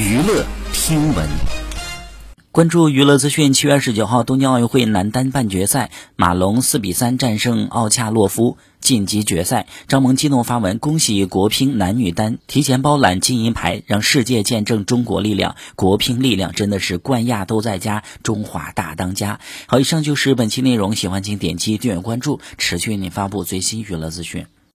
娱乐听闻。关注娱乐资讯七月二十九号东京奥运会男单半决赛马龙四比三战胜奥恰洛夫晋级决赛。张萌激动发文恭喜国乒男女单提前包揽金银牌让世界见证中国力量。国乒力量真的是冠亚都在家中华大当家。好以上就是本期内容喜欢请点击订阅关注持续为您发布最新娱乐资讯。